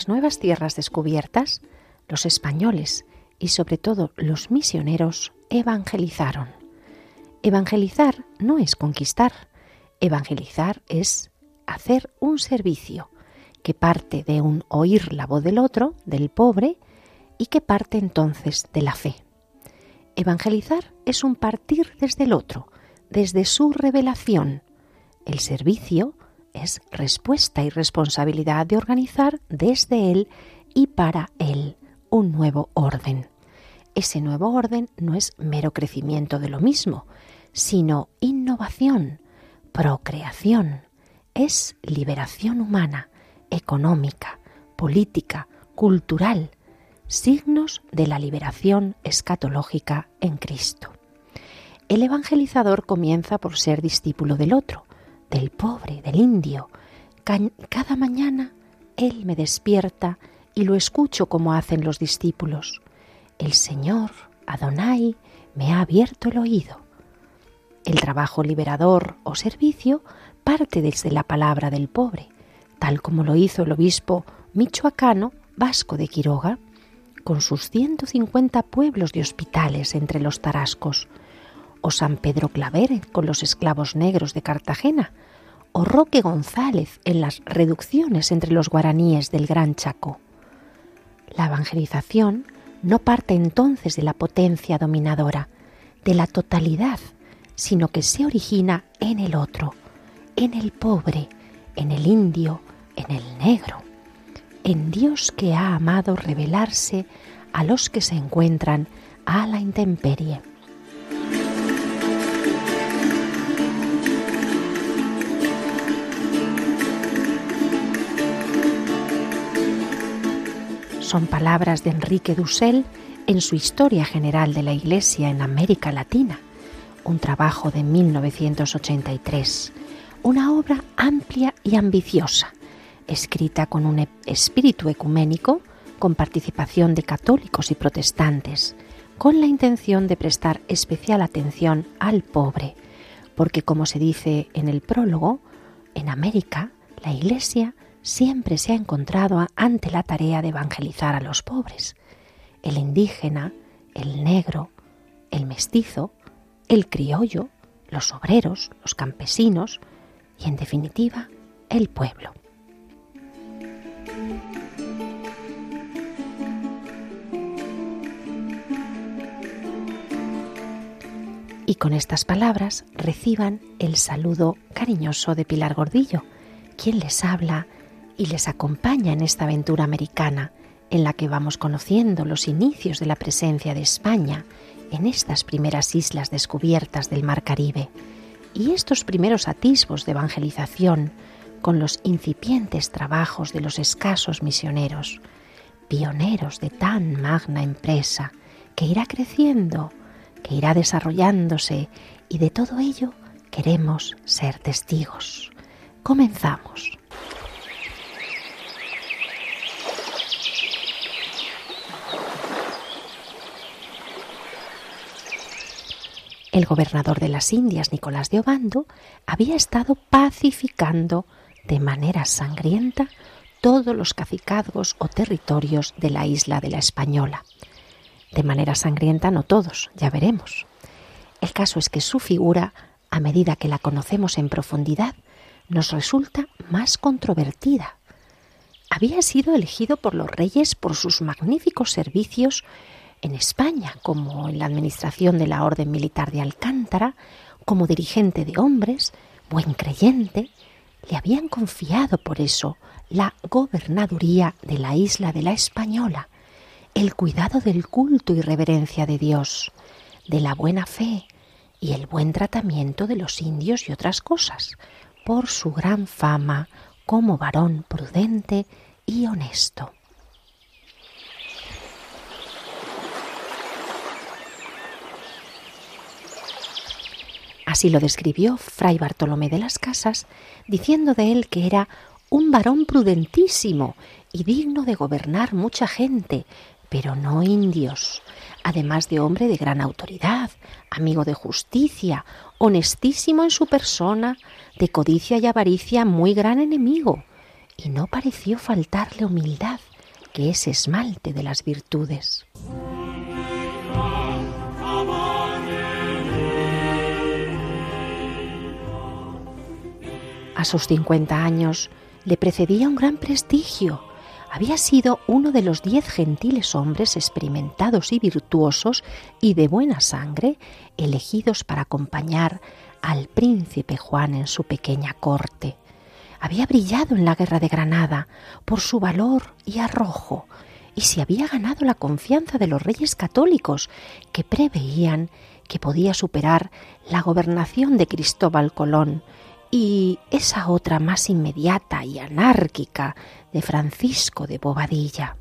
Las nuevas tierras descubiertas, los españoles y sobre todo los misioneros evangelizaron. Evangelizar no es conquistar, evangelizar es hacer un servicio que parte de un oír la voz del otro, del pobre, y que parte entonces de la fe. Evangelizar es un partir desde el otro, desde su revelación. El servicio es respuesta y responsabilidad de organizar desde Él y para Él un nuevo orden. Ese nuevo orden no es mero crecimiento de lo mismo, sino innovación, procreación, es liberación humana, económica, política, cultural, signos de la liberación escatológica en Cristo. El evangelizador comienza por ser discípulo del otro, del pobre, del indio. Cada mañana Él me despierta y lo escucho como hacen los discípulos. El Señor, Adonai, me ha abierto el oído. El trabajo liberador o servicio parte desde la palabra del pobre, tal como lo hizo el obispo michoacano Vasco de Quiroga, con sus 150 pueblos de hospitales entre los tarascos, o San Pedro Claver con los esclavos negros de Cartagena, o Roque González en las reducciones entre los guaraníes del Gran Chaco. La evangelización no parte entonces de la potencia dominadora, de la totalidad, sino que se origina en el otro, en el pobre, en el indio, en el negro, en Dios que ha amado revelarse a los que se encuentran a la intemperie. Son palabras de Enrique Dussel en su Historia General de la Iglesia en América Latina, un trabajo de 1983, una obra amplia y ambiciosa, escrita con un espíritu ecuménico, con participación de católicos y protestantes, con la intención de prestar especial atención al pobre, porque como se dice en el prólogo, en América la Iglesia siempre se ha encontrado ante la tarea de evangelizar a los pobres, el indígena, el negro, el mestizo, el criollo, los obreros, los campesinos y, en definitiva, el pueblo. Y con estas palabras reciban el saludo cariñoso de Pilar Gordillo, quien les habla y les acompaña en esta aventura americana en la que vamos conociendo los inicios de la presencia de España en estas primeras islas descubiertas del Mar Caribe y estos primeros atisbos de evangelización con los incipientes trabajos de los escasos misioneros, pioneros de tan magna empresa que irá creciendo, que irá desarrollándose y de todo ello queremos ser testigos. Comenzamos. El gobernador de las Indias, Nicolás de Obando, había estado pacificando de manera sangrienta todos los cacicazgos o territorios de la isla de la Española. De manera sangrienta no todos, ya veremos. El caso es que su figura, a medida que la conocemos en profundidad, nos resulta más controvertida. Había sido elegido por los reyes por sus magníficos servicios en España, como en la administración de la Orden Militar de Alcántara, como dirigente de hombres, buen creyente, le habían confiado por eso la gobernaduría de la isla de la Española, el cuidado del culto y reverencia de Dios, de la buena fe, y el buen tratamiento de los indios y otras cosas, por su gran fama como varón prudente y honesto. Así lo describió Fray Bartolomé de las Casas, diciendo de él que era un varón prudentísimo y digno de gobernar mucha gente, pero no indios, además de hombre de gran autoridad, amigo de justicia, honestísimo en su persona, de codicia y avaricia muy gran enemigo, y no pareció faltarle humildad, que es esmalte de las virtudes. A sus 50 años le precedía un gran prestigio. Había sido uno de los diez gentiles hombres experimentados y virtuosos y de buena sangre elegidos para acompañar al príncipe Juan en su pequeña corte. Había brillado en la guerra de Granada por su valor y arrojo, y se había ganado la confianza de los reyes católicos, que preveían que podía superar la gobernación de Cristóbal Colón y esa otra más inmediata y anárquica de Francisco de Bobadilla.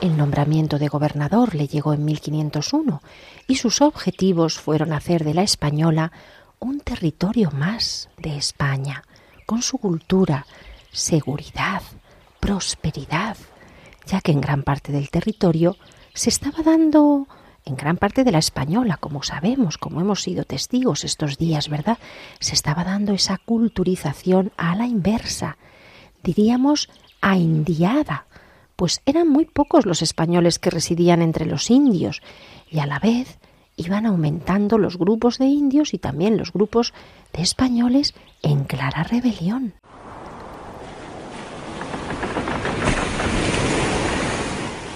El nombramiento de gobernador le llegó en 1501 y sus objetivos fueron hacer de la española un territorio más de España, con su cultura, seguridad, prosperidad, ya que en gran parte del territorio se estaba dando en gran parte de la española, como sabemos, como hemos sido testigos estos días, ¿verdad? Se estaba dando esa culturización a la inversa, diríamos a indiada, pues eran muy pocos los españoles que residían entre los indios y a la vez iban aumentando los grupos de indios y también los grupos de españoles en clara rebelión.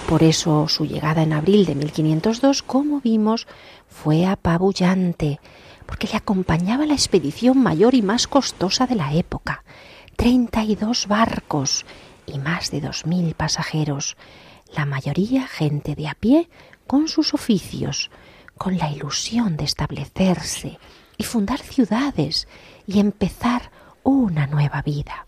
Por eso su llegada en abril de 1502, como vimos, fue apabullante, porque le acompañaba la expedición mayor y más costosa de la época, 32 barcos y más de 2.000 pasajeros, la mayoría gente de a pie con sus oficios, con la ilusión de establecerse y fundar ciudades y empezar una nueva vida.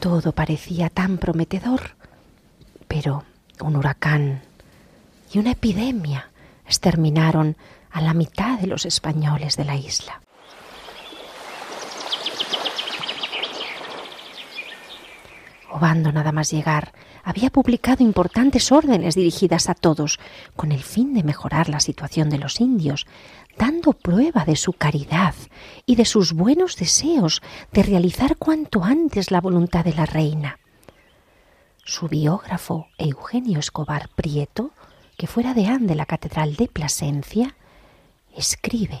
Todo parecía tan prometedor, pero un huracán y una epidemia exterminaron a la mitad de los españoles de la isla. Obando nada más llegar, había publicado importantes órdenes dirigidas a todos, con el fin de mejorar la situación de los indios, dando prueba de su caridad y de sus buenos deseos de realizar cuanto antes la voluntad de la reina. Su biógrafo Eugenio Escobar Prieto, que fuera deán de la Catedral de Plasencia, escribe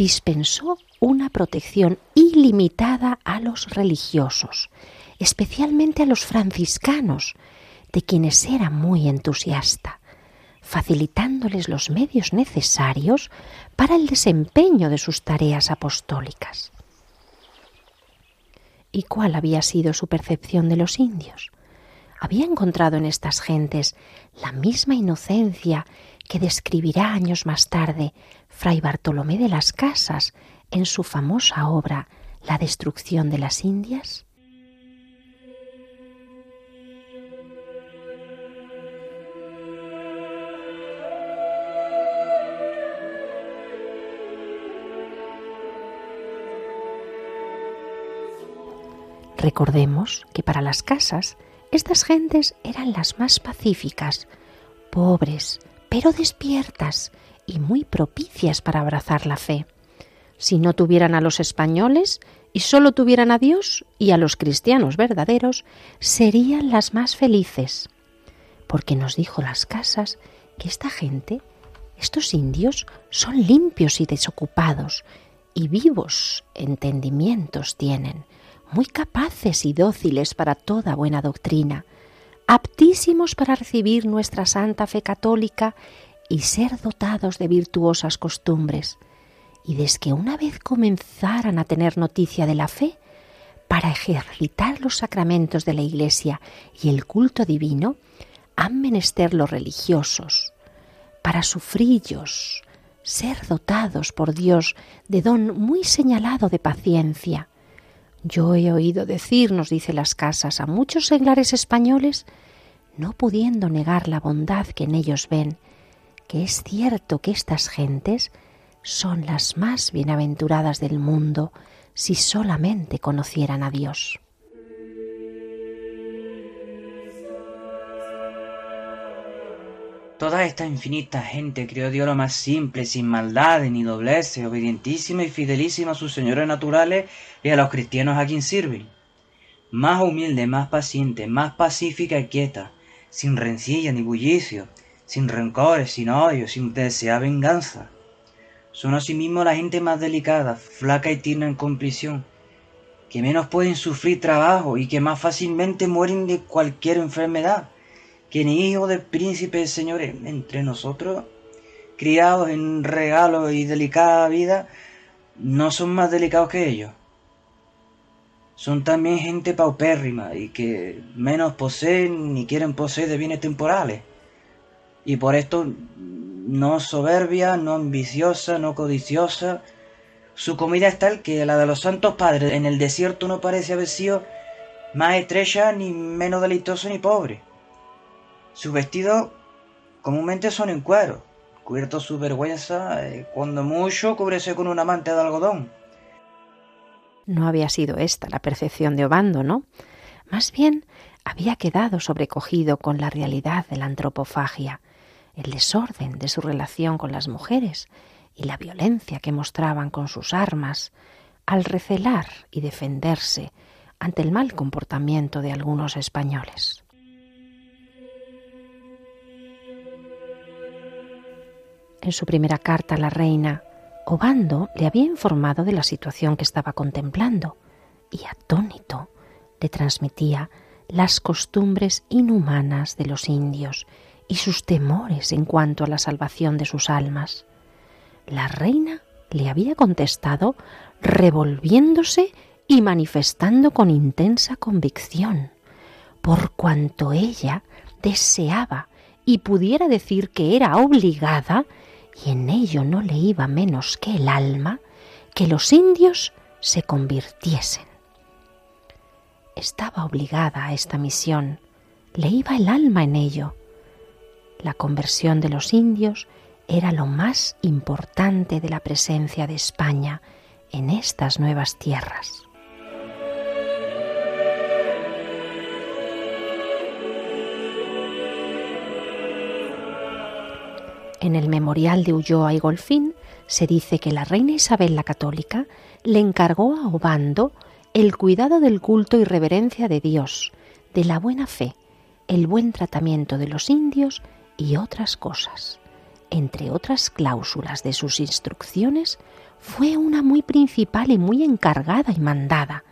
dispensó una protección ilimitada a los religiosos, especialmente a los franciscanos, de quienes era muy entusiasta facilitándoles los medios necesarios para el desempeño de sus tareas apostólicas. ¿Y cuál había sido su percepción de los indios? Había encontrado en estas gentes la misma inocencia que describirá años más tarde Fray Bartolomé de las Casas en su famosa obra La destrucción de las Indias? Recordemos que para las casas estas gentes eran las más pacíficas, pobres, pero despiertas y muy propicias para abrazar la fe. Si no tuvieran a los españoles y solo tuvieran a Dios y a los cristianos verdaderos, serían las más felices. Porque nos dijo las casas que esta gente, estos indios, son limpios y desocupados, y vivos entendimientos tienen, muy capaces y dóciles para toda buena doctrina, aptísimos para recibir nuestra santa fe católica y ser dotados de virtuosas costumbres. Y desde una vez comenzaran a tener noticia de la fe, para ejercitar los sacramentos de la Iglesia y el culto divino, han menester los religiosos, para sufrillos, ser dotados por Dios de don muy señalado de paciencia. Yo he oído decir, nos dice las casas, a muchos seglares españoles, no pudiendo negar la bondad que en ellos ven, que es cierto que estas gentes son las más bienaventuradas del mundo si solamente conocieran a Dios. Toda esta infinita gente crió Dios lo más simple, sin maldades ni dobleces, obedientísima y fidelísima a sus señores naturales y a los cristianos a quien sirven. Más humilde, más paciente, más pacífica y quieta, sin rencilla ni bullicio, sin rencores, sin odio, sin desear venganza. Son asimismo la gente más delicada, flaca y tierna en comprisión, que menos pueden sufrir trabajo y que más fácilmente mueren de cualquier enfermedad que ni hijos de príncipes señores entre nosotros, criados en regalo y delicada vida, no son más delicados que ellos. Son también gente paupérrima y que menos poseen ni quieren poseer de bienes temporales. Y por esto no soberbia, no ambiciosa, no codiciosa. Su comida es tal que la de los santos padres en el desierto no parece haber sido más estrecha ni menos deleitosa ni pobre. Sus vestidos comúnmente son en cuero, cubierto su vergüenza, eh, cuando mucho cúbrese con una manta de algodón. No había sido esta la percepción de Obando, ¿no? Más bien había quedado sobrecogido con la realidad de la antropofagia, el desorden de su relación con las mujeres y la violencia que mostraban con sus armas al recelar y defenderse ante el mal comportamiento de algunos españoles. En su primera carta a la reina, Obando le había informado de la situación que estaba contemplando y atónito le transmitía las costumbres inhumanas de los indios y sus temores en cuanto a la salvación de sus almas. La reina le había contestado revolviéndose y manifestando con intensa convicción, por cuanto ella deseaba y pudiera decir que era obligada y en ello no le iba menos que el alma, que los indios se convirtiesen. Estaba obligada a esta misión, le iba el alma en ello. La conversión de los indios era lo más importante de la presencia de España en estas nuevas tierras. En el memorial de Ulloa y Golfín se dice que la reina Isabel la Católica le encargó a Obando el cuidado del culto y reverencia de Dios, de la buena fe, el buen tratamiento de los indios y otras cosas. Entre otras cláusulas de sus instrucciones, fue una muy principal y muy encargada y mandada.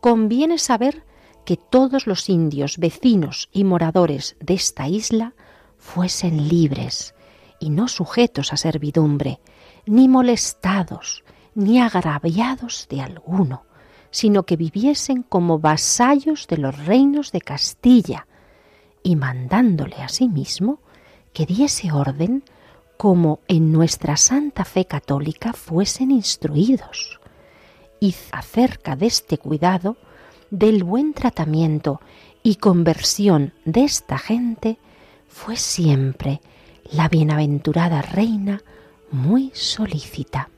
Conviene saber que todos los indios vecinos y moradores de esta isla fuesen libres, y no sujetos a servidumbre, ni molestados, ni agraviados de alguno, sino que viviesen como vasallos de los reinos de Castilla, y mandándole a sí mismo que diese orden como en nuestra santa fe católica fuesen instruidos. Y acerca de este cuidado, del buen tratamiento y conversión de esta gente, fue siempre la bienaventurada reina muy solícita.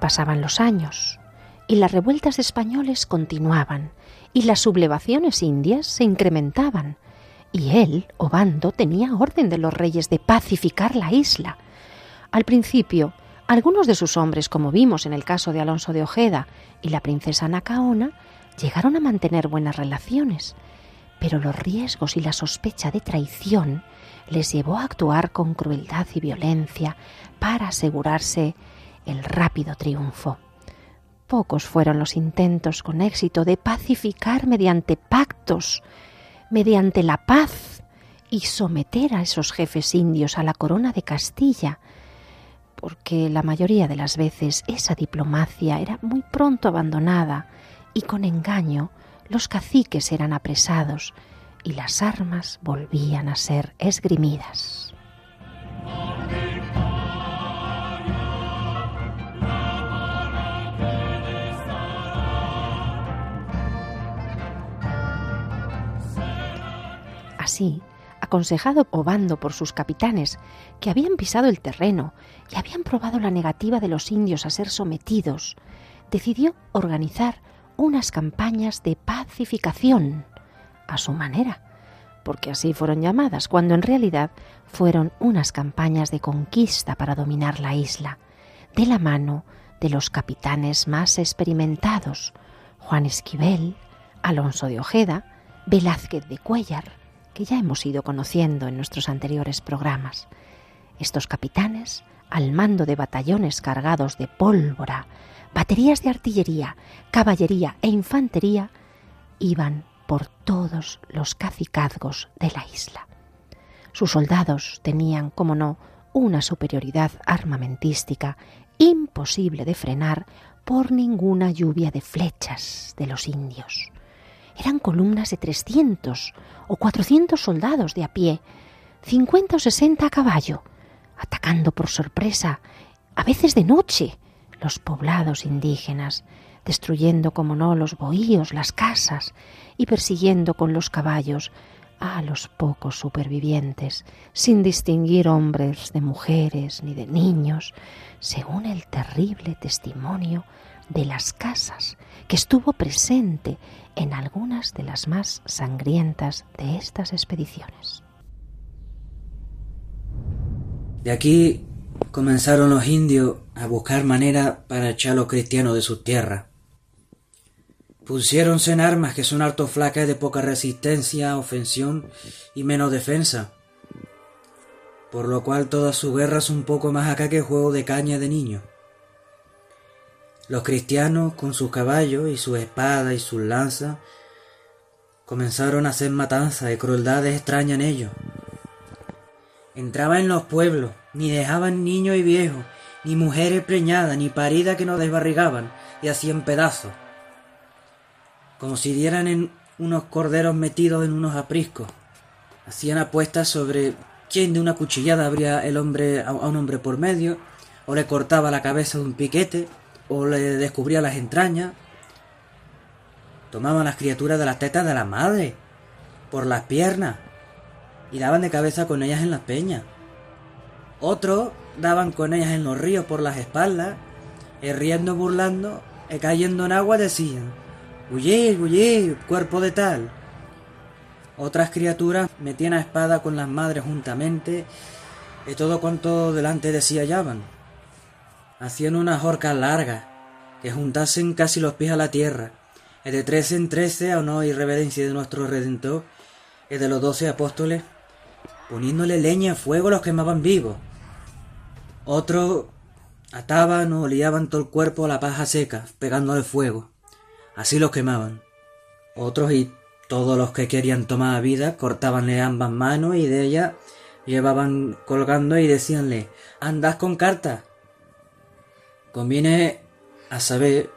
Pasaban los años y las revueltas españoles continuaban y las sublevaciones indias se incrementaban, y él, Obando, tenía orden de los reyes de pacificar la isla. Al principio, algunos de sus hombres, como vimos en el caso de Alonso de Ojeda y la princesa Nacaona, llegaron a mantener buenas relaciones, pero los riesgos y la sospecha de traición les llevó a actuar con crueldad y violencia para asegurarse el rápido triunfo. Pocos fueron los intentos con éxito de pacificar mediante pactos, mediante la paz y someter a esos jefes indios a la corona de Castilla, porque la mayoría de las veces esa diplomacia era muy pronto abandonada y con engaño los caciques eran apresados y las armas volvían a ser esgrimidas. Así, aconsejado Obando por sus capitanes, que habían pisado el terreno y habían probado la negativa de los indios a ser sometidos, decidió organizar unas campañas de pacificación a su manera, porque así fueron llamadas, cuando en realidad fueron unas campañas de conquista para dominar la isla, de la mano de los capitanes más experimentados, Juan Esquivel, Alonso de Ojeda, Velázquez de Cuellar, que ya hemos ido conociendo en nuestros anteriores programas. Estos capitanes, al mando de batallones cargados de pólvora, baterías de artillería, caballería e infantería, iban por todos los cacicazgos de la isla. Sus soldados tenían, como no, una superioridad armamentística imposible de frenar por ninguna lluvia de flechas de los indios. Eran columnas de 300 o 400 soldados de a pie, 50 o 60 a caballo, atacando por sorpresa, a veces de noche, los poblados indígenas, destruyendo como no los bohíos, las casas, y persiguiendo con los caballos a los pocos supervivientes, sin distinguir hombres de mujeres ni de niños, según el terrible testimonio de las casas que estuvo presente en algunas de las más sangrientas de estas expediciones. De aquí comenzaron los indios a buscar manera para echar a los cristianos de su tierra. Pusiéronse en armas que son harto flacas de poca resistencia, ofensión y menos defensa. Por lo cual todas sus guerras son un poco más acá que juego de caña de niño. Los cristianos, con sus caballos y sus espadas y sus lanzas, comenzaron a hacer matanzas y crueldades extrañas en ellos. Entraban en los pueblos, ni dejaban niños y viejos, ni mujeres preñadas, ni paridas que no desbarrigaban y hacían pedazos, como si dieran en unos corderos metidos en unos apriscos. Hacían apuestas sobre quién de una cuchillada abría el hombre a un hombre por medio, o le cortaba la cabeza de un piquete, o le descubría las entrañas. Tomaban las criaturas de las tetas de la madre, por las piernas, y daban de cabeza con ellas en las peñas. Otros daban con ellas en los ríos por las espaldas, y riendo, burlando, y cayendo en agua decían, huyid, huyid, cuerpo de tal. Otras criaturas metían a espada con las madres juntamente, y todo cuanto delante de sí hallaban hacían unas horcas largas, que juntasen casi los pies a la tierra, y de trece en trece a honor y reverencia de nuestro Redentor, y de los doce apóstoles, poniéndole leña a fuego los quemaban vivos. Otros ataban o liaban todo el cuerpo a la paja seca, pegándole fuego. Así los quemaban. Otros y todos los que querían tomar vida cortabanle ambas manos y de ellas llevaban colgando y decíanle, andad con cartas, Conviene a saber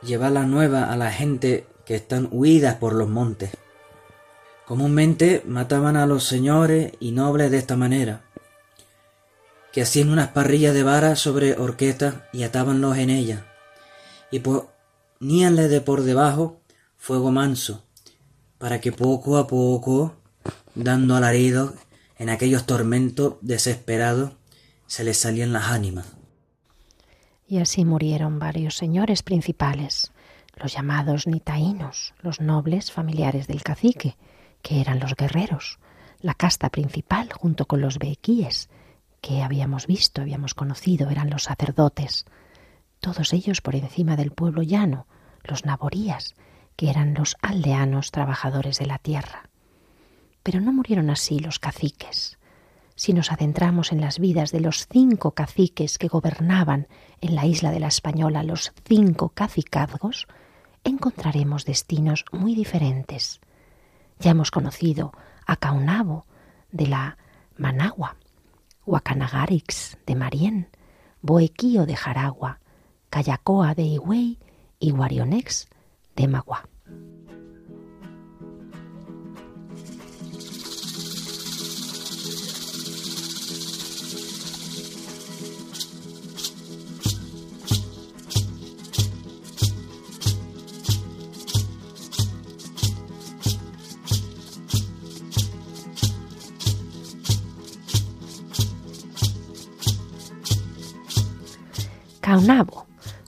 llevar la nueva a la gente que están huidas por los montes. Comúnmente mataban a los señores y nobles de esta manera, que hacían unas parrillas de varas sobre horquetas y atábanlos en ellas, y poníanle de por debajo fuego manso, para que poco a poco, dando alaridos en aquellos tormentos desesperados, se les salían las ánimas y así murieron varios señores principales, los llamados nitaínos, los nobles familiares del cacique, que eran los guerreros, la casta principal junto con los bequíes, que habíamos visto, habíamos conocido, eran los sacerdotes, todos ellos por encima del pueblo llano, los naborías, que eran los aldeanos trabajadores de la tierra. Pero no murieron así los caciques, si nos adentramos en las vidas de los cinco caciques que gobernaban en la isla de la Española, los cinco cacicazgos, encontraremos destinos muy diferentes. Ya hemos conocido a Caunabo de la Managua, Huacanagarix de Marién, Boequío de Jaragua, Cayacoa de Higüey y Guarionex de Magua.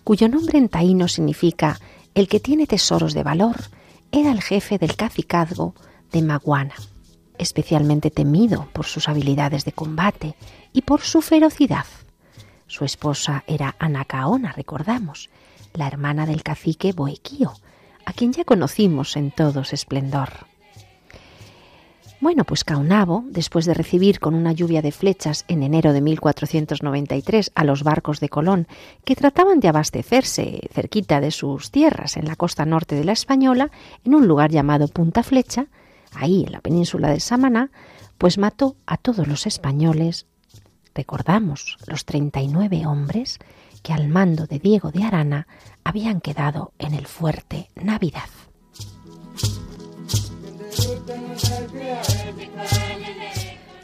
Cuyo nombre en taíno significa el que tiene tesoros de valor, era el jefe del cacicazgo de Maguana, especialmente temido por sus habilidades de combate y por su ferocidad. Su esposa era Anacaona, recordamos, la hermana del cacique Boequío, a quien ya conocimos en todo su esplendor. Bueno, pues Caunabo, después de recibir con una lluvia de flechas en enero de 1493 a los barcos de Colón que trataban de abastecerse cerquita de sus tierras en la costa norte de la Española, en un lugar llamado Punta Flecha, ahí en la península de Samaná, pues mató a todos los españoles, recordamos, los 39 hombres que al mando de Diego de Arana habían quedado en el fuerte Navidad.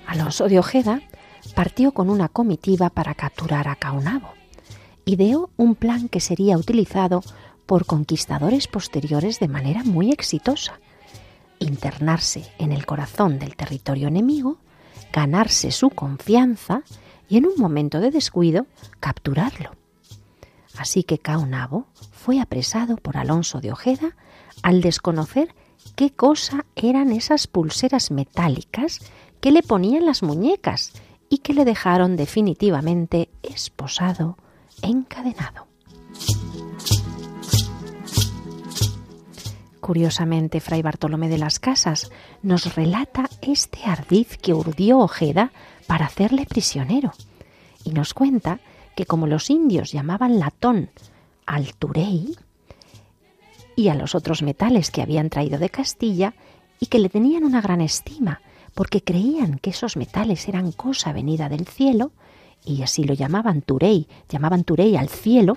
Alonso de Ojeda partió con una comitiva para capturar a Caunabo. Ideó un plan que sería utilizado por conquistadores posteriores de manera muy exitosa. Internarse en el corazón del territorio enemigo, ganarse su confianza y en un momento de descuido capturarlo. Así que Caunabo fue apresado por Alonso de Ojeda al desconocer qué cosa eran esas pulseras metálicas que le ponían las muñecas y que le dejaron definitivamente esposado, encadenado. Curiosamente, Fray Bartolomé de las Casas nos relata este ardiz que urdió Ojeda para hacerle prisionero y nos cuenta que como los indios llamaban latón al turey y a los otros metales que habían traído de Castilla y que le tenían una gran estima, porque creían que esos metales eran cosa venida del cielo, y así lo llamaban Turey, llamaban Turey al cielo,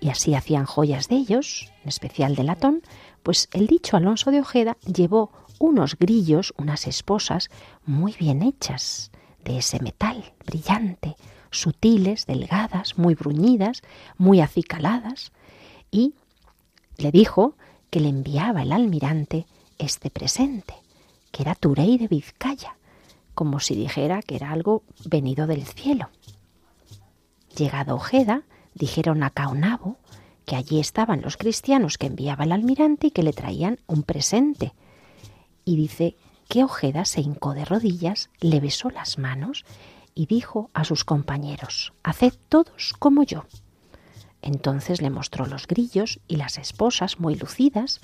y así hacían joyas de ellos, en especial de latón, pues el dicho Alonso de Ojeda llevó unos grillos, unas esposas muy bien hechas, de ese metal brillante, sutiles, delgadas, muy bruñidas, muy acicaladas, y le dijo que le enviaba el almirante este presente que era Turey de Vizcaya, como si dijera que era algo venido del cielo. Llegado Ojeda, dijeron a Caonabo que allí estaban los cristianos que enviaba el almirante y que le traían un presente. Y dice que Ojeda se hincó de rodillas, le besó las manos y dijo a sus compañeros, Haced todos como yo. Entonces le mostró los grillos y las esposas muy lucidas,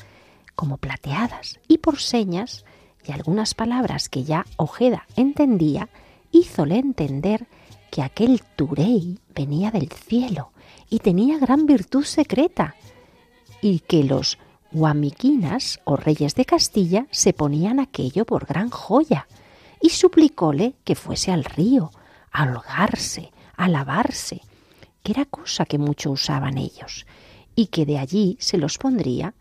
como plateadas, y por señas y algunas palabras que ya Ojeda entendía, hízole entender que aquel Turey venía del cielo y tenía gran virtud secreta, y que los guamiquinas o reyes de Castilla se ponían aquello por gran joya, y suplicóle que fuese al río, a holgarse, a lavarse, era cosa que mucho usaban ellos, y que de allí se los pondría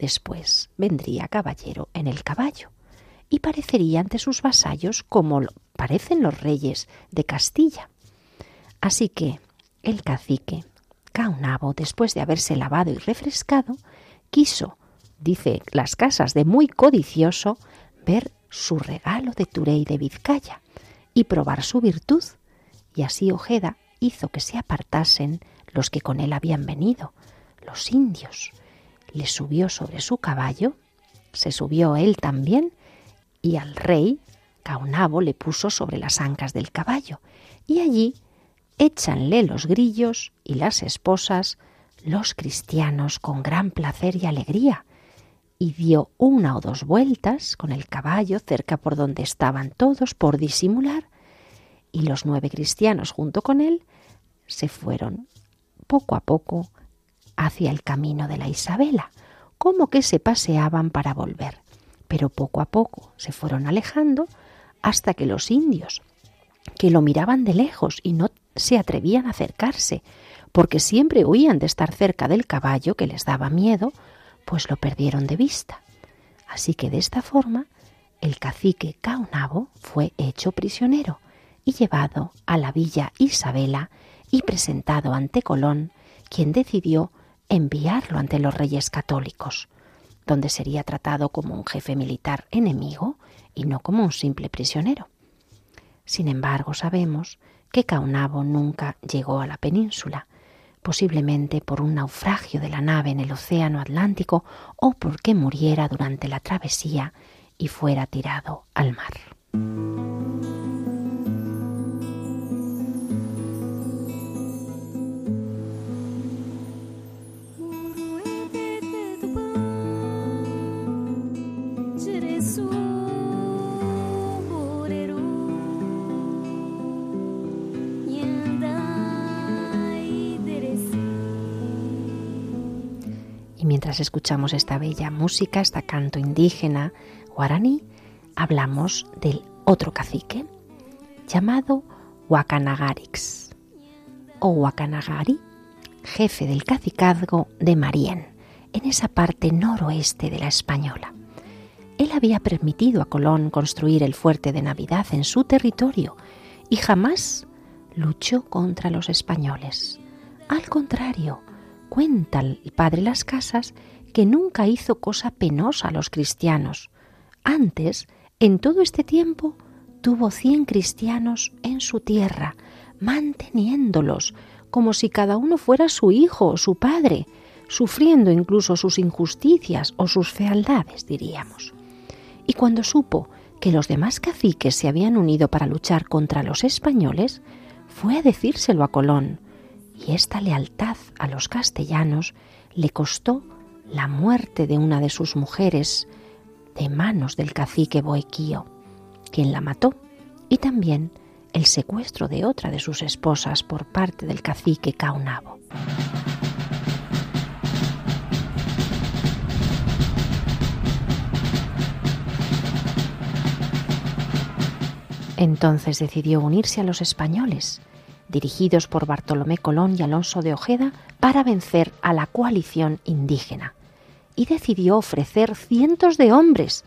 Después vendría caballero en el caballo y parecería ante sus vasallos como parecen los reyes de Castilla. Así que el cacique, Caunabo, después de haberse lavado y refrescado, quiso, dice las casas de muy codicioso, ver su regalo de Turey de Vizcaya y probar su virtud, y así Ojeda hizo que se apartasen los que con él habían venido, los indios, le subió sobre su caballo, se subió él también, y al rey, Caunabo, le puso sobre las ancas del caballo, y allí échanle los grillos y las esposas, los cristianos con gran placer y alegría, y dio una o dos vueltas con el caballo cerca por donde estaban todos por disimular, y los nueve cristianos junto con él se fueron poco a poco hacia el camino de la Isabela, como que se paseaban para volver. Pero poco a poco se fueron alejando hasta que los indios, que lo miraban de lejos y no se atrevían a acercarse, porque siempre huían de estar cerca del caballo que les daba miedo, pues lo perdieron de vista. Así que de esta forma el cacique Caunabo fue hecho prisionero y llevado a la villa Isabela y presentado ante Colón, quien decidió enviarlo ante los reyes católicos, donde sería tratado como un jefe militar enemigo y no como un simple prisionero. Sin embargo, sabemos que Caunabo nunca llegó a la península, posiblemente por un naufragio de la nave en el Océano Atlántico o porque muriera durante la travesía y fuera tirado al mar. Y mientras escuchamos esta bella música, esta canto indígena guaraní, hablamos del otro cacique llamado Wakanagarix o Wakanagari, jefe del cacicazgo de Marién, en esa parte noroeste de la Española. Él había permitido a Colón construir el fuerte de Navidad en su territorio y jamás luchó contra los españoles. Al contrario, cuenta el padre Las Casas que nunca hizo cosa penosa a los cristianos. Antes, en todo este tiempo, tuvo cien cristianos en su tierra, manteniéndolos como si cada uno fuera su hijo o su padre, sufriendo incluso sus injusticias o sus fealdades, diríamos. Y cuando supo que los demás caciques se habían unido para luchar contra los españoles, fue a decírselo a Colón, y esta lealtad a los castellanos le costó la muerte de una de sus mujeres de manos del cacique Boequío, quien la mató, y también el secuestro de otra de sus esposas por parte del cacique Caunabo. Entonces decidió unirse a los españoles dirigidos por Bartolomé Colón y Alonso de Ojeda, para vencer a la coalición indígena, y decidió ofrecer cientos de hombres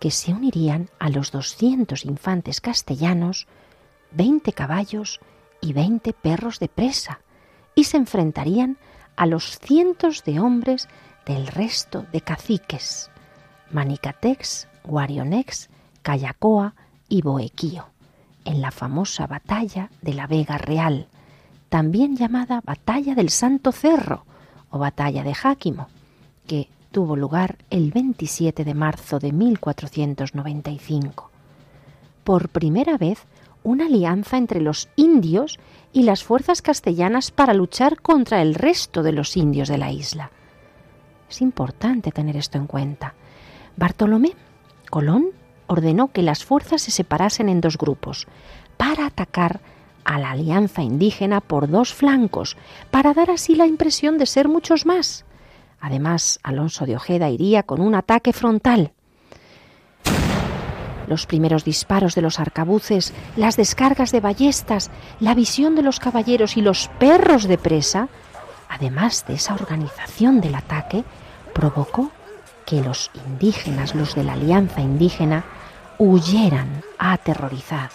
que se unirían a los 200 infantes castellanos, 20 caballos y 20 perros de presa, y se enfrentarían a los cientos de hombres del resto de caciques, Manicatex, Guarionex, Cayacoa y Boequío en la famosa batalla de la Vega Real, también llamada Batalla del Santo Cerro o Batalla de Jáquimo, que tuvo lugar el 27 de marzo de 1495. Por primera vez, una alianza entre los indios y las fuerzas castellanas para luchar contra el resto de los indios de la isla. Es importante tener esto en cuenta. Bartolomé Colón ordenó que las fuerzas se separasen en dos grupos para atacar a la alianza indígena por dos flancos, para dar así la impresión de ser muchos más. Además, Alonso de Ojeda iría con un ataque frontal. Los primeros disparos de los arcabuces, las descargas de ballestas, la visión de los caballeros y los perros de presa, además de esa organización del ataque, provocó que los indígenas, los de la alianza indígena, huyeran aterrorizados.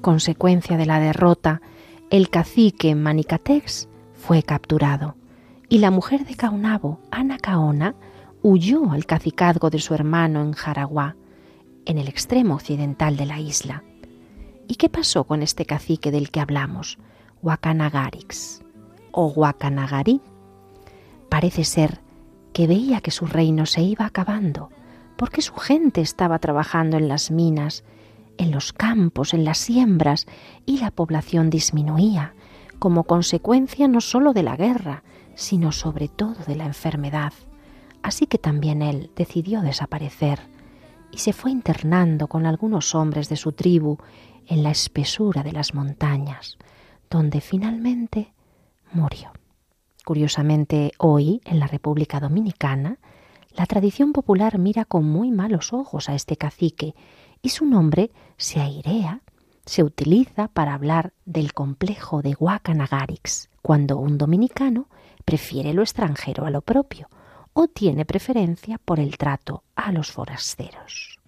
Consecuencia de la derrota, el cacique Manicatex fue capturado y la mujer de Caunabo, Ana Caona, huyó al cacicazgo de su hermano en Jaraguá, en el extremo occidental de la isla. ¿Y qué pasó con este cacique del que hablamos, Huacanagarix o Huacanagari? Parece ser que veía que su reino se iba acabando, porque su gente estaba trabajando en las minas, en los campos, en las siembras, y la población disminuía, como consecuencia no sólo de la guerra, sino sobre todo de la enfermedad. Así que también él decidió desaparecer y se fue internando con algunos hombres de su tribu en la espesura de las montañas, donde finalmente murió. Curiosamente, hoy, en la República Dominicana, la tradición popular mira con muy malos ojos a este cacique y su nombre se airea, se utiliza para hablar del complejo de Guacanagarix, cuando un dominicano prefiere lo extranjero a lo propio o tiene preferencia por el trato a los forasteros.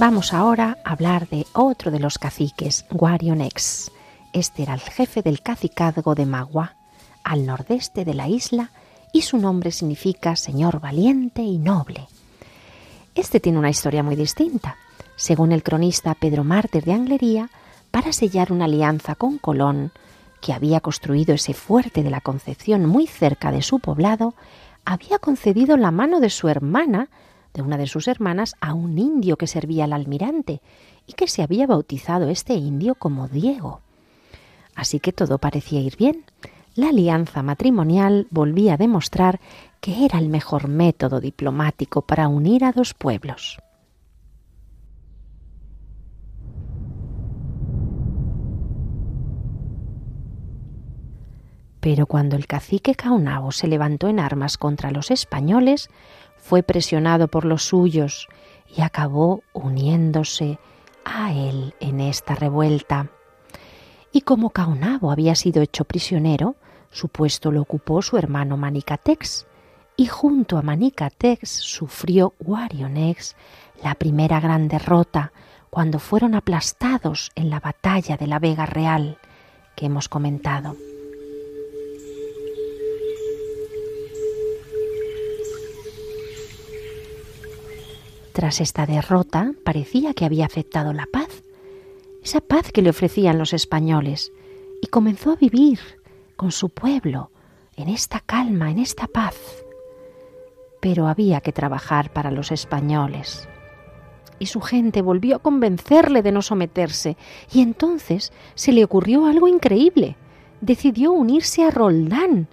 Vamos ahora a hablar de otro de los caciques, Guarionex. Este era el jefe del cacicazgo de Magua, al nordeste de la isla, y su nombre significa Señor valiente y noble. Este tiene una historia muy distinta. Según el cronista Pedro Mártir de Anglería, para sellar una alianza con Colón, que había construido ese fuerte de la Concepción muy cerca de su poblado, había concedido la mano de su hermana de una de sus hermanas a un indio que servía al almirante y que se había bautizado este indio como Diego. Así que todo parecía ir bien. La alianza matrimonial volvía a demostrar que era el mejor método diplomático para unir a dos pueblos. Pero cuando el cacique Caunabo se levantó en armas contra los españoles, fue presionado por los suyos y acabó uniéndose a él en esta revuelta. Y como Caunabo había sido hecho prisionero, su puesto lo ocupó su hermano Manicatex, y junto a Manicatex sufrió Guarionex la primera gran derrota cuando fueron aplastados en la batalla de la Vega Real que hemos comentado. Tras esta derrota parecía que había aceptado la paz, esa paz que le ofrecían los españoles, y comenzó a vivir con su pueblo en esta calma, en esta paz. Pero había que trabajar para los españoles. Y su gente volvió a convencerle de no someterse, y entonces se le ocurrió algo increíble. Decidió unirse a Roldán,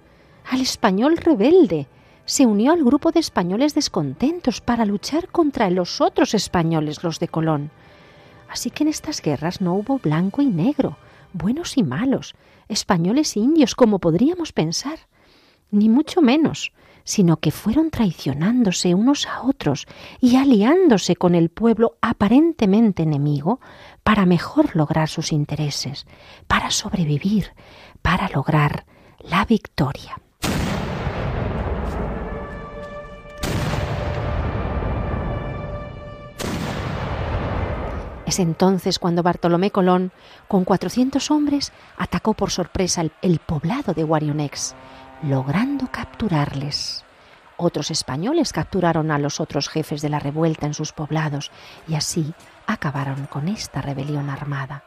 al español rebelde, se unió al grupo de españoles descontentos para luchar contra los otros españoles, los de Colón. Así que en estas guerras no hubo blanco y negro, buenos y malos, españoles e indios, como podríamos pensar, ni mucho menos, sino que fueron traicionándose unos a otros y aliándose con el pueblo aparentemente enemigo para mejor lograr sus intereses, para sobrevivir, para lograr la victoria. Es entonces cuando Bartolomé Colón, con 400 hombres, atacó por sorpresa el, poblado de Guarionex, logrando capturarles. Otros españoles capturaron a los otros jefes de la revuelta en sus poblados y así acabaron con esta rebelión armada.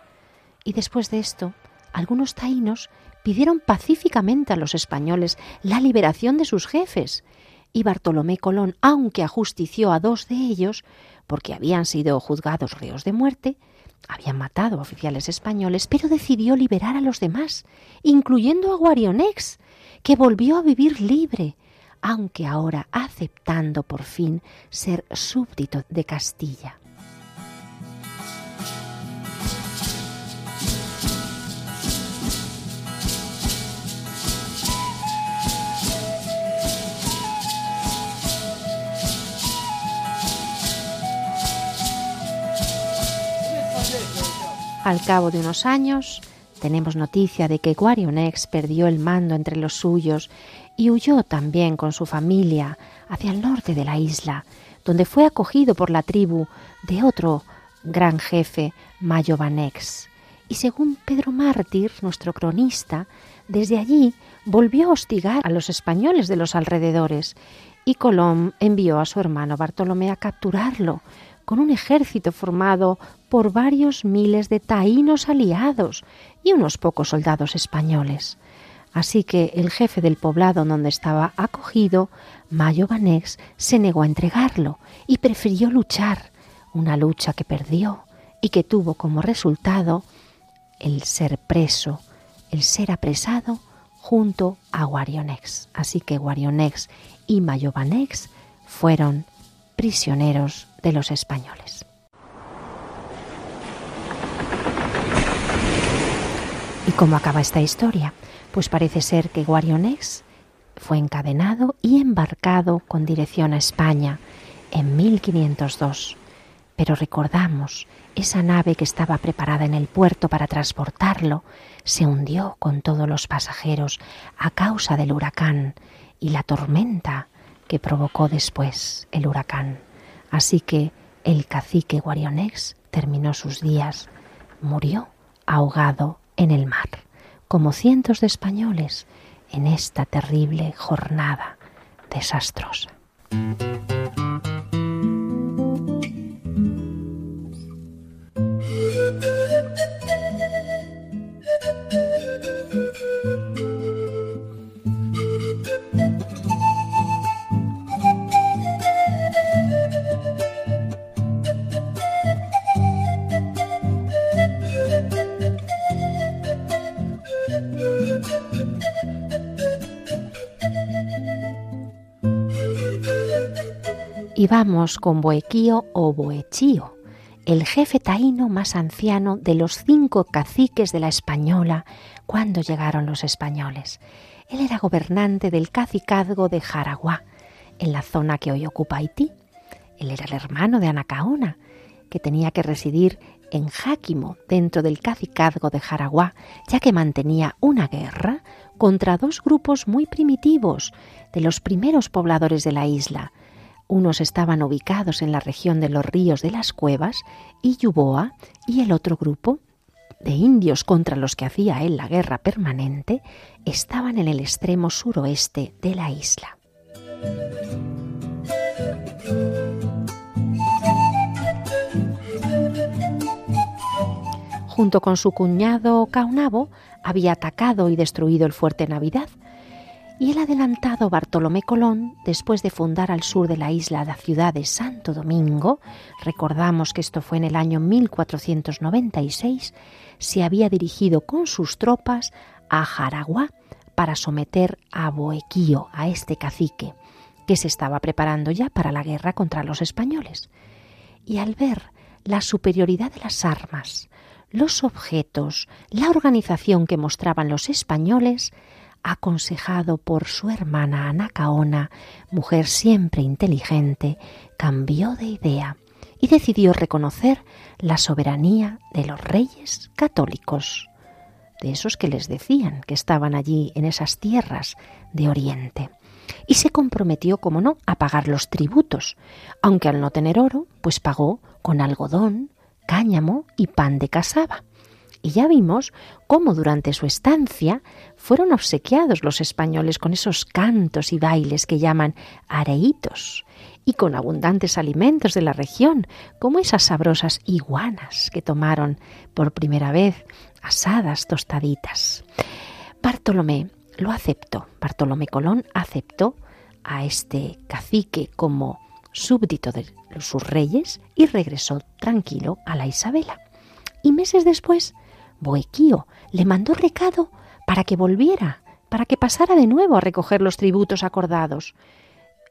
Y después de esto, algunos taínos pidieron pacíficamente a los españoles la liberación de sus jefes, y Bartolomé Colón, aunque ajustició a dos de ellos, porque habían sido juzgados reos de muerte, habían matado a oficiales españoles, pero decidió liberar a los demás, incluyendo a Guarionex, que volvió a vivir libre, aunque ahora aceptando por fin ser súbdito de Castilla. Al cabo de unos años, tenemos noticia de que Guarionex perdió el mando entre los suyos y huyó también con su familia hacia el norte de la isla, donde fue acogido por la tribu de otro gran jefe, Mayobanex. Y según Pedro Mártir, nuestro cronista, desde allí volvió a hostigar a los españoles de los alrededores y Colón envió a su hermano Bartolomé a capturarlo, con un ejército formado por varios miles de taínos aliados y unos pocos soldados españoles. Así que el jefe del poblado donde estaba acogido, Mayo Banex, se negó a entregarlo y prefirió luchar, una lucha que perdió y que tuvo como resultado el ser preso, el ser apresado junto a Guarionex. Así que Guarionex y Mayobanex fueron prisioneros de los españoles. ¿Y cómo acaba esta historia? Pues parece ser que Guarionex fue encadenado y embarcado con dirección a España en 1502. Pero recordamos, esa nave que estaba preparada en el puerto para transportarlo se hundió con todos los pasajeros a causa del huracán y la tormenta que provocó después el huracán. Así que el cacique Guarionex terminó sus días, murió ahogado en el mar, como cientos de españoles en esta terrible jornada desastrosa. Y vamos con Boequío o Boechío, el jefe taíno más anciano de los cinco caciques de la Española cuando llegaron los españoles. Él era gobernante del cacicazgo de Jaraguá, en la zona que hoy ocupa Haití. Él era el hermano de Anacaona, que tenía que residir en Jáquimo, dentro del cacicazgo de Jaraguá, ya que mantenía una guerra contra dos grupos muy primitivos de los primeros pobladores de la isla, unos estaban ubicados en la región de los ríos de las cuevas y Yuboa, y el otro grupo, de indios contra los que hacía él la guerra permanente, estaban en el extremo suroeste de la isla. Junto con su cuñado Caunabo, había atacado y destruido el fuerte Navidad, y el adelantado Bartolomé Colón, después de fundar al sur de la isla la ciudad de Santo Domingo, recordamos que esto fue en el año 1496, se había dirigido con sus tropas a Jaraguá para someter a Boequío, a este cacique, que se estaba preparando ya para la guerra contra los españoles. Y al ver la superioridad de las armas, los objetos, la organización que mostraban los españoles, aconsejado por su hermana Anacaona, mujer siempre inteligente, cambió de idea y decidió reconocer la soberanía de los reyes católicos, de esos que les decían que estaban allí en esas tierras de Oriente. Y se comprometió, como no, a pagar los tributos, aunque al no tener oro, pues pagó con algodón, cáñamo y pan de casaba. Y ya vimos cómo durante su estancia fueron obsequiados los españoles con esos cantos y bailes que llaman areitos y con abundantes alimentos de la región, como esas sabrosas iguanas que tomaron por primera vez asadas tostaditas. Bartolomé lo aceptó, Bartolomé Colón aceptó a este cacique como súbdito de sus reyes y regresó tranquilo a la Isabela. Y meses después Boequío le mandó recado para que volviera, para que pasara de nuevo a recoger los tributos acordados.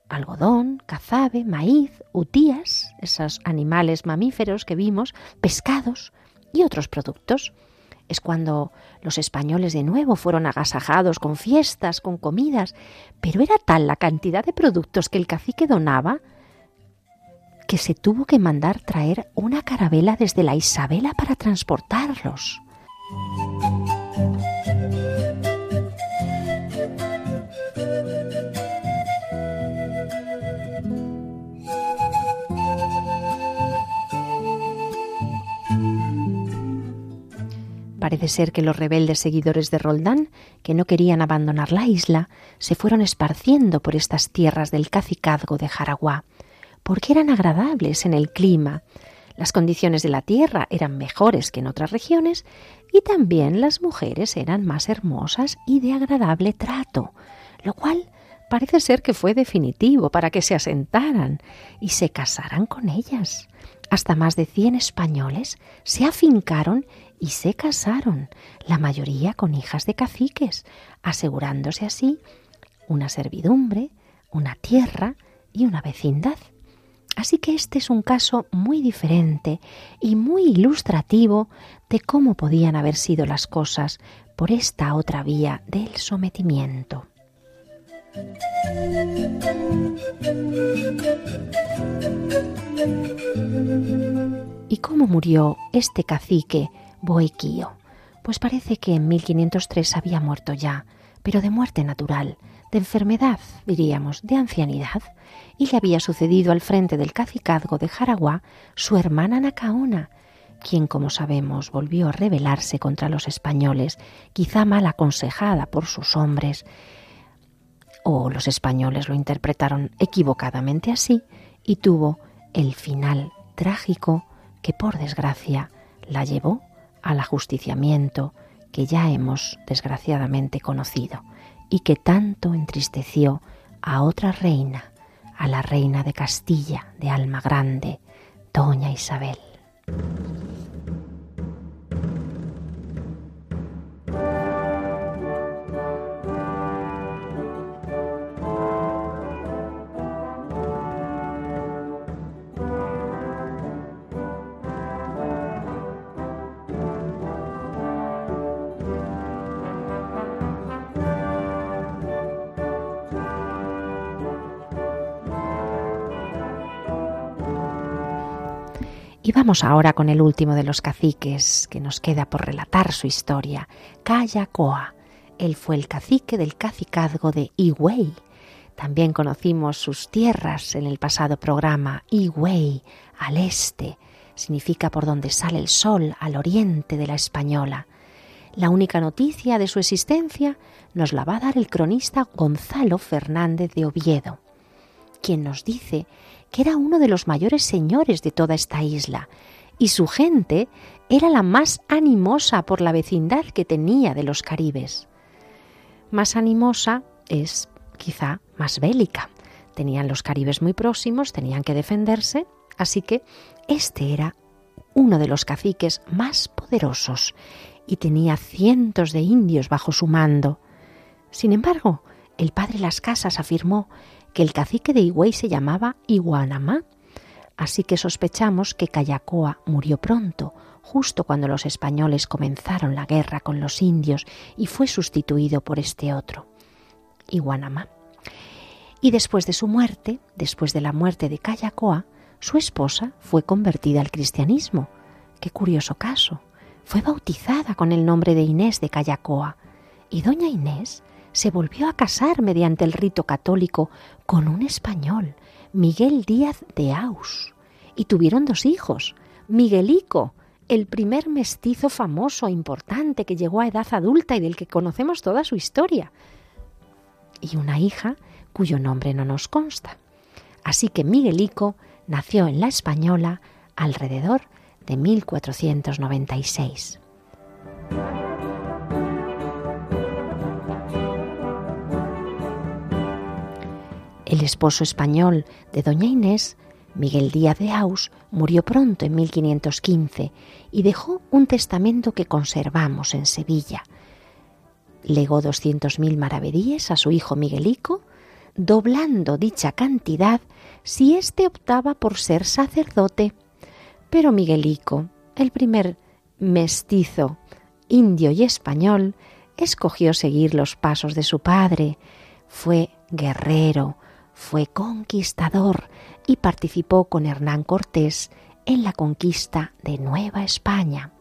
Algodón, cazabe, maíz, utías, esos animales mamíferos que vimos, pescados y otros productos. Es cuando los españoles de nuevo fueron agasajados con fiestas, con comidas, pero era tal la cantidad de productos que el cacique donaba que se tuvo que mandar traer una carabela desde la Isabela para transportarlos. Parece ser que los rebeldes seguidores de Roldán, que no querían abandonar la isla, se fueron esparciendo por estas tierras del cacicazgo de Jaraguá, porque eran agradables en el clima, Las condiciones de la tierra eran mejores que en otras regiones y también las mujeres eran más hermosas y de agradable trato, lo cual parece ser que fue definitivo para que se asentaran y se casaran con ellas. Hasta más de 100 españoles se afincaron y se casaron, la mayoría con hijas de caciques, asegurándose así una servidumbre, una tierra y una vecindad. Así que este es un caso muy diferente y muy ilustrativo de cómo podían haber sido las cosas por esta otra vía del sometimiento. ¿Y cómo murió este cacique Boequío? Pues parece que en 1503 había muerto ya, pero de muerte natural, de enfermedad, diríamos, de ancianidad, y le había sucedido al frente del cacicazgo de Jaraguá su hermana Nacaona, quien, como sabemos, volvió a rebelarse contra los españoles, quizá mal aconsejada por sus hombres, o los españoles lo interpretaron equivocadamente así, y tuvo el final trágico que, por desgracia, la llevó al ajusticiamiento que ya hemos desgraciadamente conocido y que tanto entristeció a otra reina, a la reina de Castilla de alma grande, doña Isabel. Y vamos ahora con el último de los caciques que nos queda por relatar su historia, Cayacoa. Él fue el cacique del cacicazgo de Higüey. También conocimos sus tierras en el pasado programa, Higüey, al este, significa por donde sale el sol, al oriente de la española. La única noticia de su existencia nos la va a dar el cronista Gonzalo Fernández de Oviedo, quien nos dice que era uno de los mayores señores de toda esta isla, y su gente era la más animosa por la vecindad que tenía de los caribes. Más animosa es quizá más bélica. Tenían los caribes muy próximos, tenían que defenderse, así que este era uno de los caciques más poderosos y tenía cientos de indios bajo su mando. Sin embargo, el padre Las Casas afirmó que el cacique de Higüey se llamaba Iguanamá, así que sospechamos que Cayacoa murió pronto, justo cuando los españoles comenzaron la guerra con los indios y fue sustituido por este otro, Iguanamá. Y después de su muerte, después de la muerte de Cayacoa, su esposa fue convertida al cristianismo. Qué curioso caso. Fue bautizada con el nombre de Inés de Cayacoa. Y doña Inés se volvió a casar mediante el rito católico con un español, Miguel Díaz de Aus, y tuvieron dos hijos, Miguelico, el primer mestizo famoso e importante que llegó a edad adulta y del que conocemos toda su historia, y una hija cuyo nombre no nos consta. Así que Miguelico nació en la Española alrededor de 1496. El esposo español de doña Inés, Miguel Díaz de Aus, murió pronto en 1515 y dejó un testamento que conservamos en Sevilla. Legó 200.000 maravedíes a su hijo Miguelico, doblando dicha cantidad si éste optaba por ser sacerdote. Pero Miguelico, el primer mestizo, indio y español, escogió seguir los pasos de su padre. Fue guerrero, fue conquistador y participó con Hernán Cortés en la conquista de Nueva España.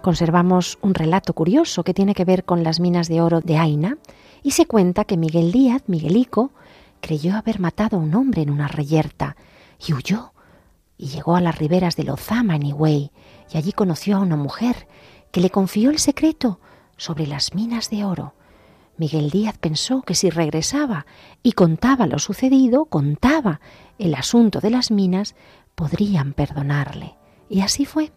Conservamos un relato curioso que tiene que ver con las minas de oro de Aina y se cuenta que Miguel Díaz, Miguelico, creyó haber matado a un hombre en una reyerta y huyó y llegó a las riberas de Lozama en Higüey y allí conoció a una mujer que le confió el secreto sobre las minas de oro. Miguel Díaz pensó que si regresaba y contaba lo sucedido, contaba el asunto de las minas, podrían perdonarle. Y así fue.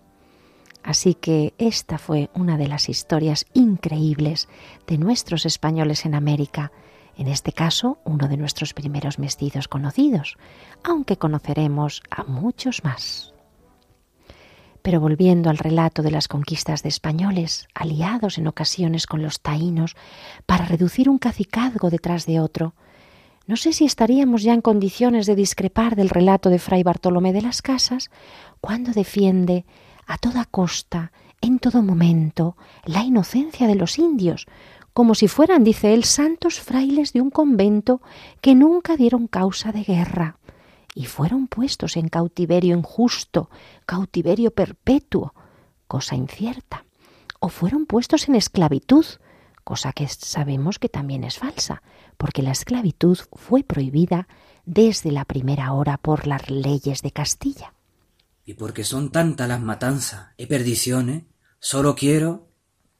Así que esta fue una de las historias increíbles de nuestros españoles en América, en este caso uno de nuestros primeros mestizos conocidos, aunque conoceremos a muchos más. Pero volviendo al relato de las conquistas de españoles, aliados en ocasiones con los taínos, para reducir un cacicazgo detrás de otro, no sé si estaríamos ya en condiciones de discrepar del relato de Fray Bartolomé de las Casas cuando defiende a toda costa, en todo momento, la inocencia de los indios, como si fueran, dice él, santos frailes de un convento que nunca dieron causa de guerra y fueron puestos en cautiverio injusto, cautiverio perpetuo, cosa incierta, o fueron puestos en esclavitud, cosa que sabemos que también es falsa, porque la esclavitud fue prohibida desde la primera hora por las leyes de Castilla. Y porque son tantas las matanzas y perdiciones, solo quiero,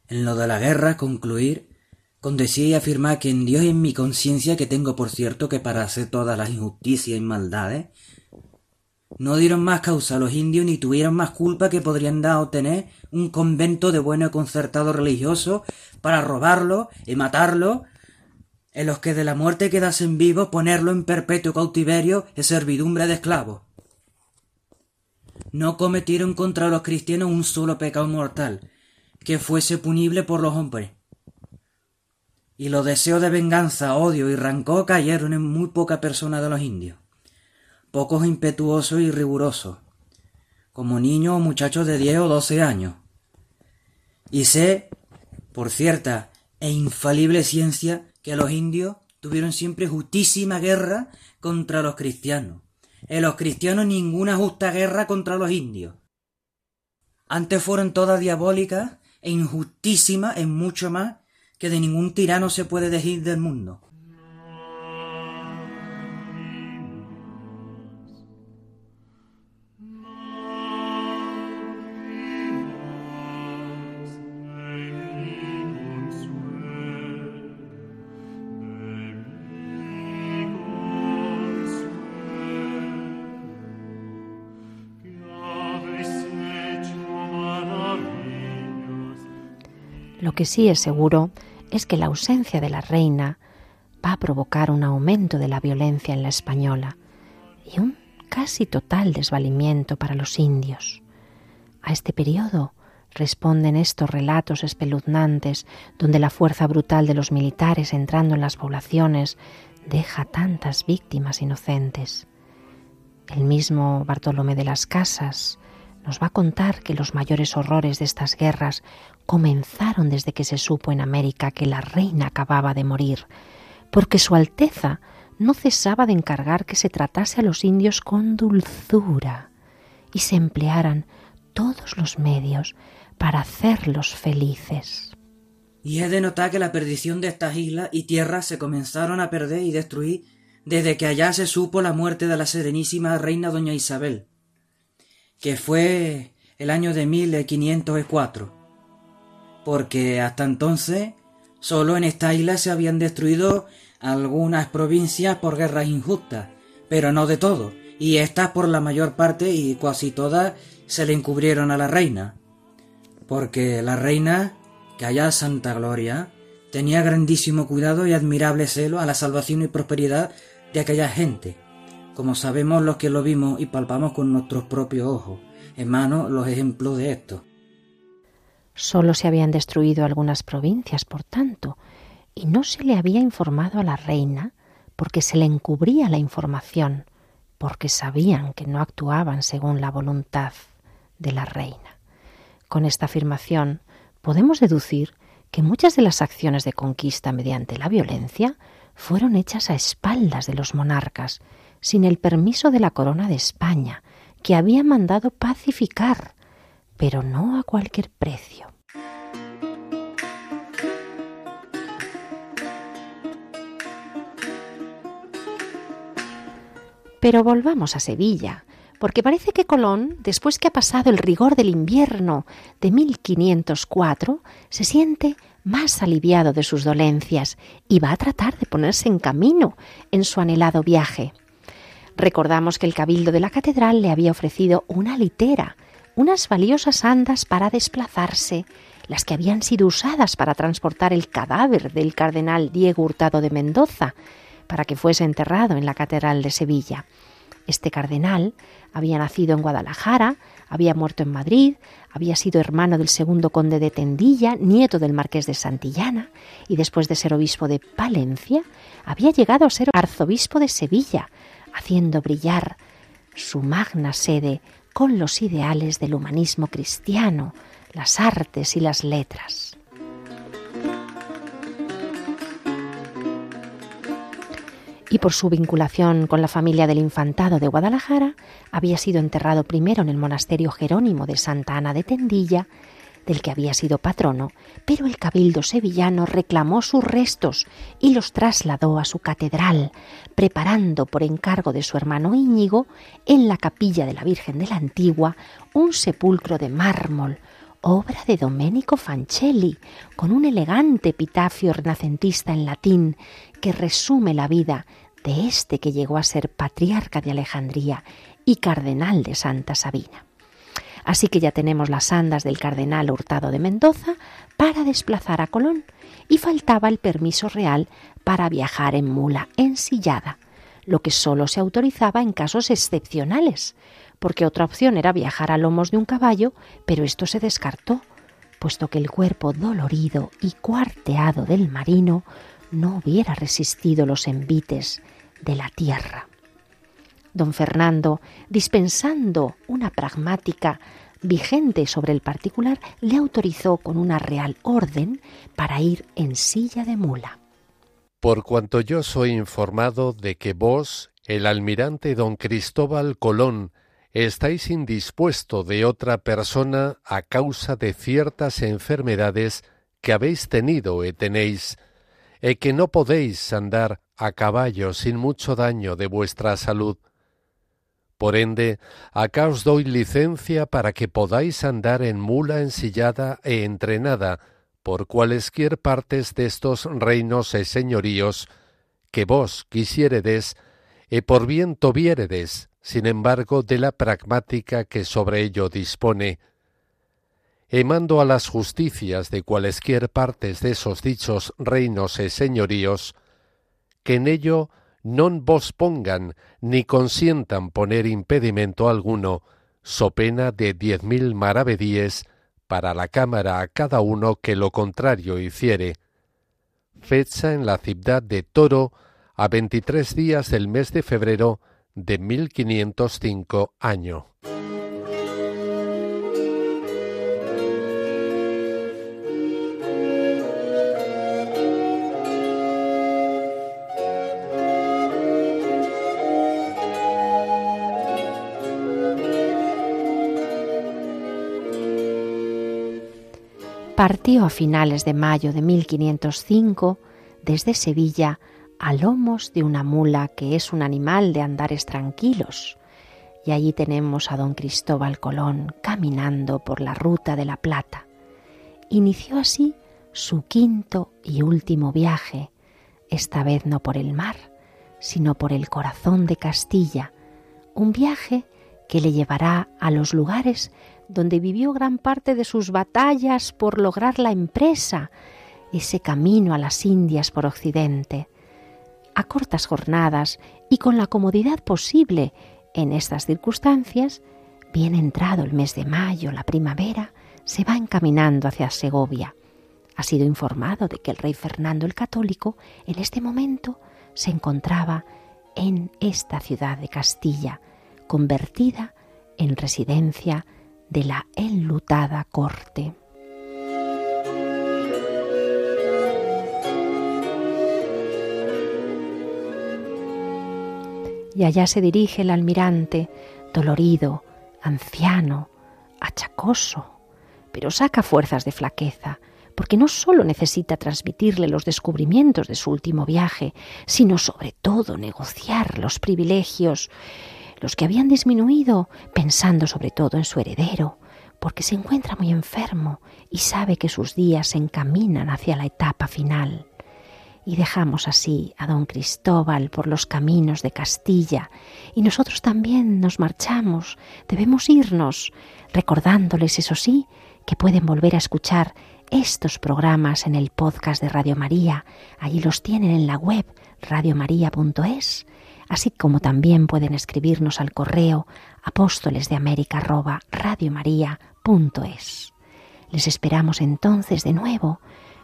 en lo de la guerra, concluir con decir y afirmar que en Dios y en mi conciencia, que tengo por cierto que para hacer todas las injusticias y maldades, no dieron más causa a los indios ni tuvieron más culpa que podrían dar o tener un convento de bueno y concertado religioso para robarlo y matarlo, en los que de la muerte quedasen vivos ponerlo en perpetuo cautiverio y servidumbre de esclavos. No cometieron contra los cristianos un solo pecado mortal, que fuese punible por los hombres. Y los deseos de venganza, odio y rancor cayeron en muy poca persona de los indios, pocos impetuosos y rigurosos, como niños o muchachos de diez o doce años. Y sé, por cierta e infalible ciencia, que los indios tuvieron siempre justísima guerra contra los cristianos, en los cristianos ninguna justa guerra contra los indios. Antes fueron todas diabólicas e injustísimas en mucho más que de ningún tirano se puede decir del mundo. Que sí es seguro es que la ausencia de la reina va a provocar un aumento de la violencia en la española y un casi total desvalimiento para los indios. A este periodo responden estos relatos espeluznantes donde la fuerza brutal de los militares entrando en las poblaciones deja tantas víctimas inocentes. El mismo Bartolomé de las Casas nos va a contar que los mayores horrores de estas guerras comenzaron desde que se supo en América que la reina acababa de morir, porque Su Alteza no cesaba de encargar que se tratase a los indios con dulzura y se emplearan todos los medios para hacerlos felices. Y he de notar que la perdición de estas islas y tierras se comenzaron a perder y destruir desde que allá se supo la muerte de la serenísima reina doña Isabel, que fue el año de 1504, porque hasta entonces solo en esta isla se habían destruido algunas provincias por guerras injustas, pero no de todo, y estas por la mayor parte y casi todas se le encubrieron a la reina, porque la reina, que allá Santa Gloria, tenía grandísimo cuidado y admirable celo a la salvación y prosperidad de aquella gente, como sabemos los que lo vimos y palpamos con nuestros propios ojos. Hermanos, los ejemplos de esto. Solo se habían destruido algunas provincias, por tanto, y no se le había informado a la reina porque se le encubría la información, porque sabían que no actuaban según la voluntad de la reina. Con esta afirmación podemos deducir que muchas de las acciones de conquista mediante la violencia fueron hechas a espaldas de los monarcas sin el permiso de la corona de España, que había mandado pacificar, pero no a cualquier precio. Pero volvamos a Sevilla, porque parece que Colón, después que ha pasado el rigor del invierno de 1504, se siente más aliviado de sus dolencias y va a tratar de ponerse en camino en su anhelado viaje. Recordamos que el cabildo de la catedral le había ofrecido una litera, unas valiosas andas para desplazarse, las que habían sido usadas para transportar el cadáver del cardenal Diego Hurtado de Mendoza, para que fuese enterrado en la catedral de Sevilla. Este cardenal había nacido en Guadalajara, había muerto en Madrid, había sido hermano del segundo conde de Tendilla, nieto del marqués de Santillana, y después de ser obispo de Palencia, había llegado a ser arzobispo de Sevilla, haciendo brillar su magna sede con los ideales del humanismo cristiano, las artes y las letras. Y por su vinculación con la familia del infantado de Guadalajara, había sido enterrado primero en el monasterio Jerónimo de Santa Ana de Tendilla del que había sido patrono, pero el cabildo sevillano reclamó sus restos y los trasladó a su catedral, preparando por encargo de su hermano Íñigo, en la capilla de la Virgen de la Antigua, un sepulcro de mármol, obra de Domenico Fancelli, con un elegante epitafio renacentista en latín que resume la vida de este que llegó a ser patriarca de Alejandría y cardenal de Santa Sabina. Así que ya tenemos las andas del cardenal Hurtado de Mendoza para desplazar a Colón y faltaba el permiso real para viajar en mula ensillada, lo que solo se autorizaba en casos excepcionales, porque otra opción era viajar a lomos de un caballo, pero esto se descartó, puesto que el cuerpo dolorido y cuarteado del marino no hubiera resistido los envites de la tierra don Fernando, dispensando una pragmática vigente sobre el particular, le autorizó con una real orden para ir en silla de mula. Por cuanto yo soy informado de que vos, el almirante don Cristóbal Colón, estáis indispuesto de otra persona a causa de ciertas enfermedades que habéis tenido y tenéis, e que no podéis andar a caballo sin mucho daño de vuestra salud, por ende, acá os doy licencia para que podáis andar en mula ensillada e entrenada por cualesquier partes de estos reinos e señoríos que vos quisiéredes e por bien viéredes, sin embargo, de la pragmática que sobre ello dispone. E mando a las justicias de cualesquier partes de esos dichos reinos e señoríos, que en ello non vos pongan ni consientan poner impedimento alguno, so pena de diez mil maravedíes para la Cámara a cada uno que lo contrario hiciere. Fecha en la ciudad de Toro a veintitrés días del mes de febrero de mil quinientos cinco año. Partió a finales de mayo de 1505 desde Sevilla a lomos de una mula que es un animal de andares tranquilos. Y allí tenemos a don Cristóbal Colón caminando por la ruta de la Plata. Inició así su quinto y último viaje, esta vez no por el mar, sino por el corazón de Castilla, un viaje que le llevará a los lugares donde vivió gran parte de sus batallas por lograr la empresa, ese camino a las Indias por Occidente. A cortas jornadas y con la comodidad posible en estas circunstancias, bien entrado el mes de mayo, la primavera, se va encaminando hacia Segovia. Ha sido informado de que el rey Fernando el Católico en este momento se encontraba en esta ciudad de Castilla, convertida en residencia de la enlutada corte. Y allá se dirige el almirante, dolorido, anciano, achacoso, pero saca fuerzas de flaqueza, porque no sólo necesita transmitirle los descubrimientos de su último viaje, sino sobre todo negociar los privilegios los que habían disminuido, pensando sobre todo en su heredero, porque se encuentra muy enfermo y sabe que sus días se encaminan hacia la etapa final. Y dejamos así a don Cristóbal por los caminos de Castilla, y nosotros también nos marchamos, debemos irnos, recordándoles, eso sí, que pueden volver a escuchar estos programas en el podcast de Radio María, allí los tienen en la web radiomaria.es, así como también pueden escribirnos al correo apóstoles Les esperamos entonces de nuevo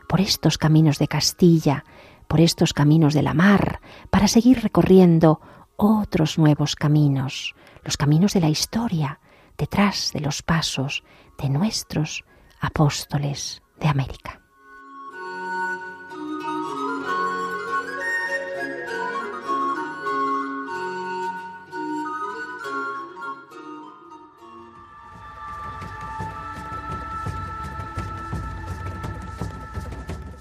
por estos caminos de Castilla, por estos caminos de la mar, para seguir recorriendo otros nuevos caminos, los caminos de la historia, detrás de los pasos de nuestros apóstoles de América.